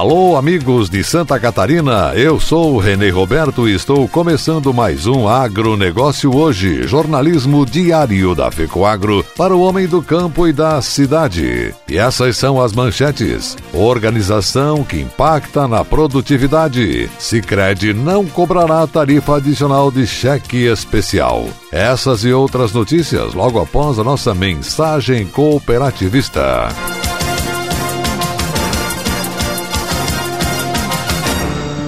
Alô, amigos de Santa Catarina, eu sou Renê Roberto e estou começando mais um Agronegócio Hoje, jornalismo diário da FECOAGro para o homem do campo e da cidade. E essas são as manchetes. Organização que impacta na produtividade. Sicredi não cobrará tarifa adicional de cheque especial. Essas e outras notícias logo após a nossa mensagem cooperativista.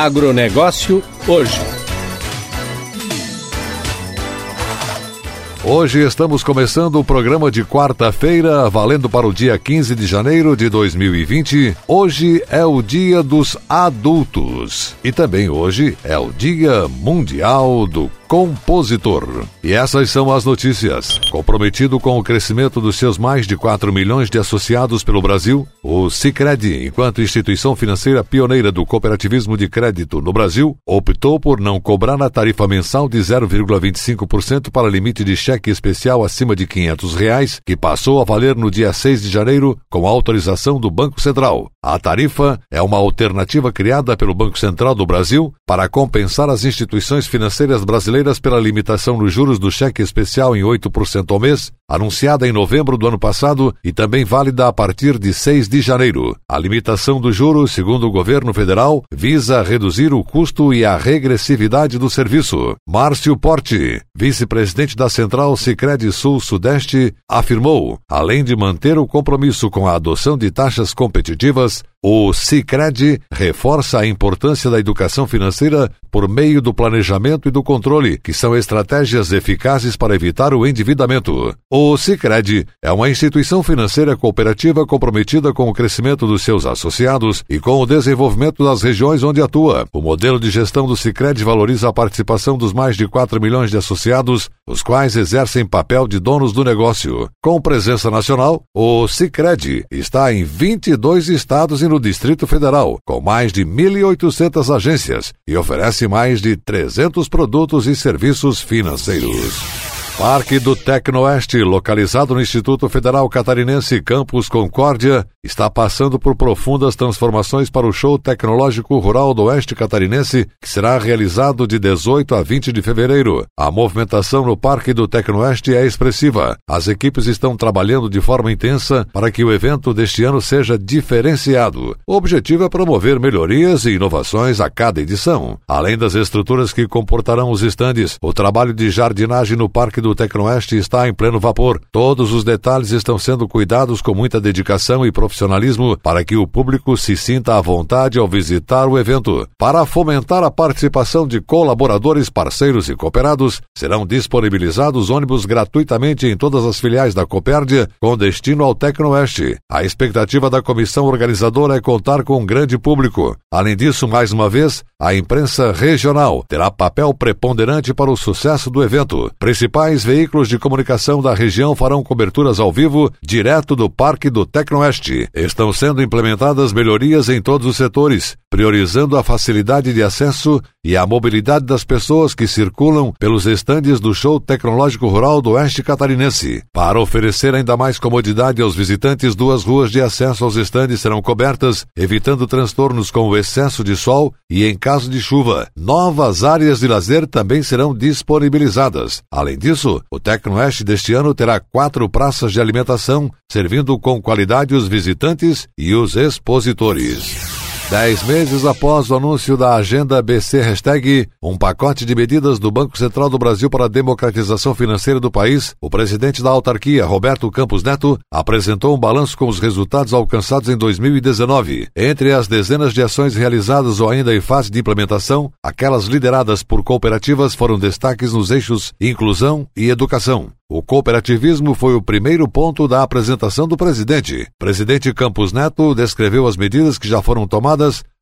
Agronegócio hoje. Hoje estamos começando o programa de quarta-feira, valendo para o dia 15 de janeiro de 2020. Hoje é o Dia dos Adultos e também hoje é o Dia Mundial do compositor. E essas são as notícias. Comprometido com o crescimento dos seus mais de 4 milhões de associados pelo Brasil, o Sicredi, enquanto instituição financeira pioneira do cooperativismo de crédito no Brasil, optou por não cobrar a tarifa mensal de 0,25% para limite de cheque especial acima de 500 reais, que passou a valer no dia 6 de janeiro com autorização do Banco Central. A tarifa é uma alternativa criada pelo Banco Central do Brasil para compensar as instituições financeiras brasileiras brasileiras pela limitação nos juros do cheque especial em 8% ao mês, anunciada em novembro do ano passado e também válida a partir de 6 de janeiro. A limitação dos juros, segundo o governo federal, visa reduzir o custo e a regressividade do serviço. Márcio Porte, vice-presidente da Central Sicredi Sul-Sudeste, afirmou, além de manter o compromisso com a adoção de taxas competitivas, o Sicredi reforça a importância da educação financeira por meio do planejamento e do controle, que são estratégias eficazes para evitar o endividamento. O Sicredi é uma instituição financeira cooperativa comprometida com o crescimento dos seus associados e com o desenvolvimento das regiões onde atua. O modelo de gestão do Sicredi valoriza a participação dos mais de 4 milhões de associados, os quais exercem papel de donos do negócio. Com presença nacional, o Sicredi está em 22 estados e no Distrito Federal, com mais de 1.800 agências e oferece mais de 300 produtos e serviços financeiros. Parque do Tecnoeste, localizado no Instituto Federal Catarinense Campus Concórdia, está passando por profundas transformações para o show tecnológico rural do Oeste Catarinense, que será realizado de 18 a 20 de fevereiro. A movimentação no Parque do Tecnoeste é expressiva. As equipes estão trabalhando de forma intensa para que o evento deste ano seja diferenciado. O objetivo é promover melhorias e inovações a cada edição. Além das estruturas que comportarão os estandes, o trabalho de jardinagem no Parque do do Tecnoeste está em pleno vapor. Todos os detalhes estão sendo cuidados com muita dedicação e profissionalismo para que o público se sinta à vontade ao visitar o evento. Para fomentar a participação de colaboradores, parceiros e cooperados, serão disponibilizados ônibus gratuitamente em todas as filiais da Copérdia com destino ao Tecnoeste. A expectativa da comissão organizadora é contar com um grande público. Além disso, mais uma vez, a imprensa regional terá papel preponderante para o sucesso do evento. Principais principais veículos de comunicação da região farão coberturas ao vivo direto do Parque do Tecnoeste. Estão sendo implementadas melhorias em todos os setores, priorizando a facilidade de acesso e a mobilidade das pessoas que circulam pelos estandes do Show Tecnológico Rural do Oeste Catarinense. Para oferecer ainda mais comodidade aos visitantes, duas ruas de acesso aos estandes serão cobertas, evitando transtornos com o excesso de sol e em caso de chuva. Novas áreas de lazer também serão disponibilizadas. Além disso, o Tecnoeste deste ano terá quatro praças de alimentação, servindo com qualidade os visitantes e os expositores. Dez meses após o anúncio da agenda BC Hashtag, um pacote de medidas do Banco Central do Brasil para a democratização financeira do país, o presidente da autarquia, Roberto Campos Neto, apresentou um balanço com os resultados alcançados em 2019. Entre as dezenas de ações realizadas ou ainda em fase de implementação, aquelas lideradas por cooperativas foram destaques nos eixos inclusão e educação. O cooperativismo foi o primeiro ponto da apresentação do presidente. Presidente Campos Neto descreveu as medidas que já foram tomadas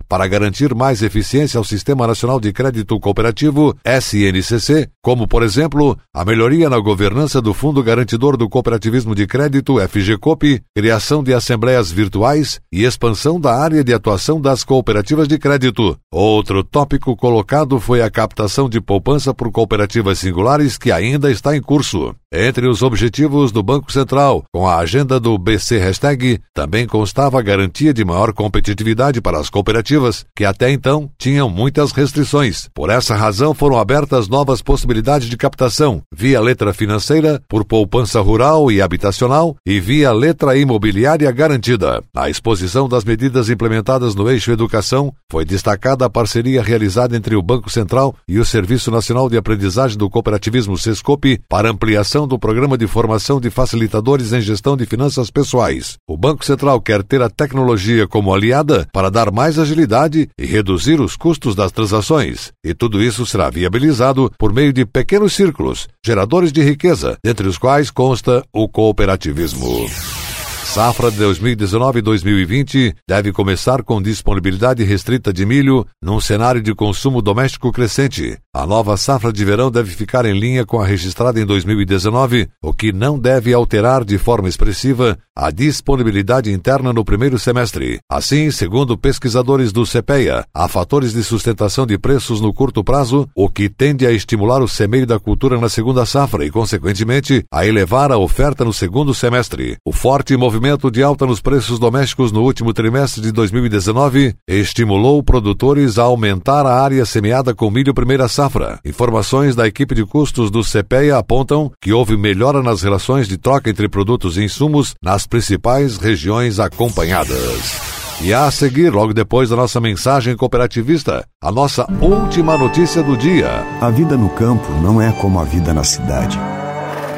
para garantir mais eficiência ao Sistema Nacional de Crédito Cooperativo, SNCC, como, por exemplo, a melhoria na governança do Fundo Garantidor do Cooperativismo de Crédito, FGCOP, criação de assembleias virtuais e expansão da área de atuação das cooperativas de crédito. Outro tópico colocado foi a captação de poupança por cooperativas singulares que ainda está em curso. Entre os objetivos do Banco Central, com a agenda do BC Hashtag, também constava a garantia de maior competitividade para as cooperativas, que até então tinham muitas restrições. Por essa razão, foram abertas novas possibilidades de captação, via letra financeira, por poupança rural e habitacional e via letra imobiliária garantida. Na exposição das medidas implementadas no eixo educação, foi destacada a parceria realizada entre o Banco Central e o Serviço Nacional de Aprendizagem do Cooperativismo SESCOP para ampliação do Programa de Formação de Facilitadores em Gestão de Finanças Pessoais. O Banco Central quer ter a tecnologia como aliada para dar mais agilidade e reduzir os custos das transações. E tudo isso será viabilizado por meio de pequenos círculos, geradores de riqueza, entre os quais consta o cooperativismo. Safra de 2019 2020 deve começar com disponibilidade restrita de milho num cenário de consumo doméstico crescente. A nova safra de verão deve ficar em linha com a registrada em 2019, o que não deve alterar de forma expressiva a disponibilidade interna no primeiro semestre. Assim, segundo pesquisadores do CPEA, há fatores de sustentação de preços no curto prazo, o que tende a estimular o semeio da cultura na segunda safra e, consequentemente, a elevar a oferta no segundo semestre. O forte movimento movimento de alta nos preços domésticos no último trimestre de 2019 estimulou produtores a aumentar a área semeada com milho primeira safra. Informações da equipe de custos do CPEA apontam que houve melhora nas relações de troca entre produtos e insumos nas principais regiões acompanhadas. E a seguir, logo depois da nossa mensagem cooperativista, a nossa última notícia do dia. A vida no campo não é como a vida na cidade.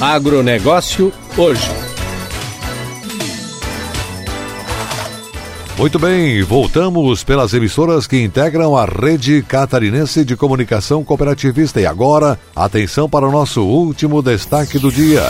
Agronegócio hoje. Muito bem, voltamos pelas emissoras que integram a rede catarinense de comunicação cooperativista. E agora, atenção para o nosso último destaque do dia.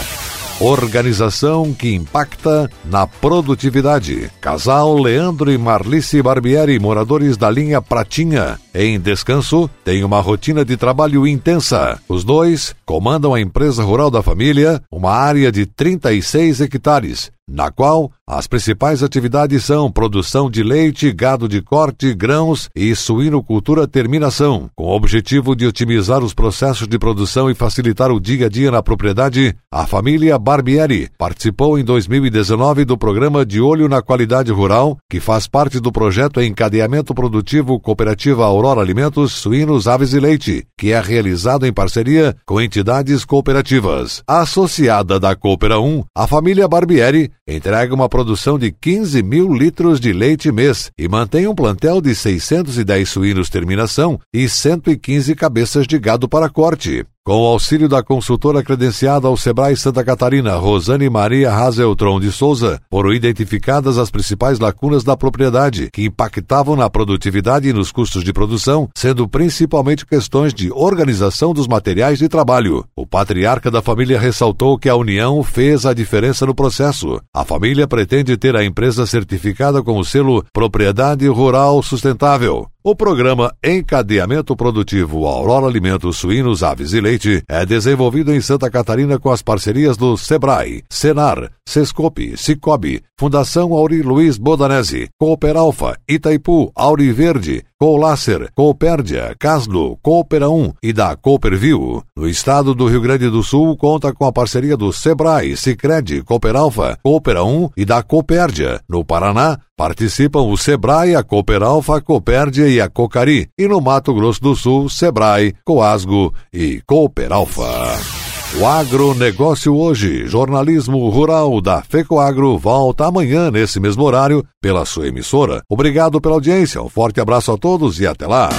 Organização que impacta na produtividade. Casal Leandro e Marlice Barbieri, moradores da linha Pratinha. Em descanso, tem uma rotina de trabalho intensa. Os dois comandam a empresa rural da família, uma área de 36 hectares, na qual as principais atividades são produção de leite, gado de corte, grãos e suinocultura terminação. Com o objetivo de otimizar os processos de produção e facilitar o dia a dia na propriedade, a família Barbieri participou em 2019 do programa De Olho na Qualidade Rural, que faz parte do projeto Encadeamento Produtivo Cooperativa Aurora Alimentos, Suínos, Aves e Leite, que é realizado em parceria com entidades cooperativas. Associada da Coopera 1, a família Barbieri entrega uma produção de 15 mil litros de leite mês e mantém um plantel de 610 suínos terminação e 115 cabeças de gado para corte. Com o auxílio da consultora credenciada ao Sebrae Santa Catarina, Rosane Maria Hazeltron de Souza, foram identificadas as principais lacunas da propriedade que impactavam na produtividade e nos custos de produção, sendo principalmente questões de organização dos materiais de trabalho. O patriarca da família ressaltou que a união fez a diferença no processo. A família pretende ter a empresa certificada com o selo Propriedade Rural Sustentável. O programa Encadeamento Produtivo Aurora Alimentos Suínos, Aves e Leite é desenvolvido em Santa Catarina com as parcerias do SEBRAE, SENAR, Sescope, Cicobi, Fundação Auri Luiz Bodanese, Cooper Alfa, Itaipu, Auri Verde, Colácer, Coopérdia, Caslo, Coopera 1 e da Cooperview. No estado do Rio Grande do Sul, conta com a parceria do Sebrae, Cicred, Cooperalfa, Coopera 1 e da Coopérdia. No Paraná, participam o Sebrae, a Cooperalfa, a Coopérdia e a Cocari. E no Mato Grosso do Sul, Sebrae, Coasgo e Cooperalfa. O agronegócio hoje, jornalismo rural da FECOAGro, volta amanhã nesse mesmo horário pela sua emissora. Obrigado pela audiência, um forte abraço a todos e até lá.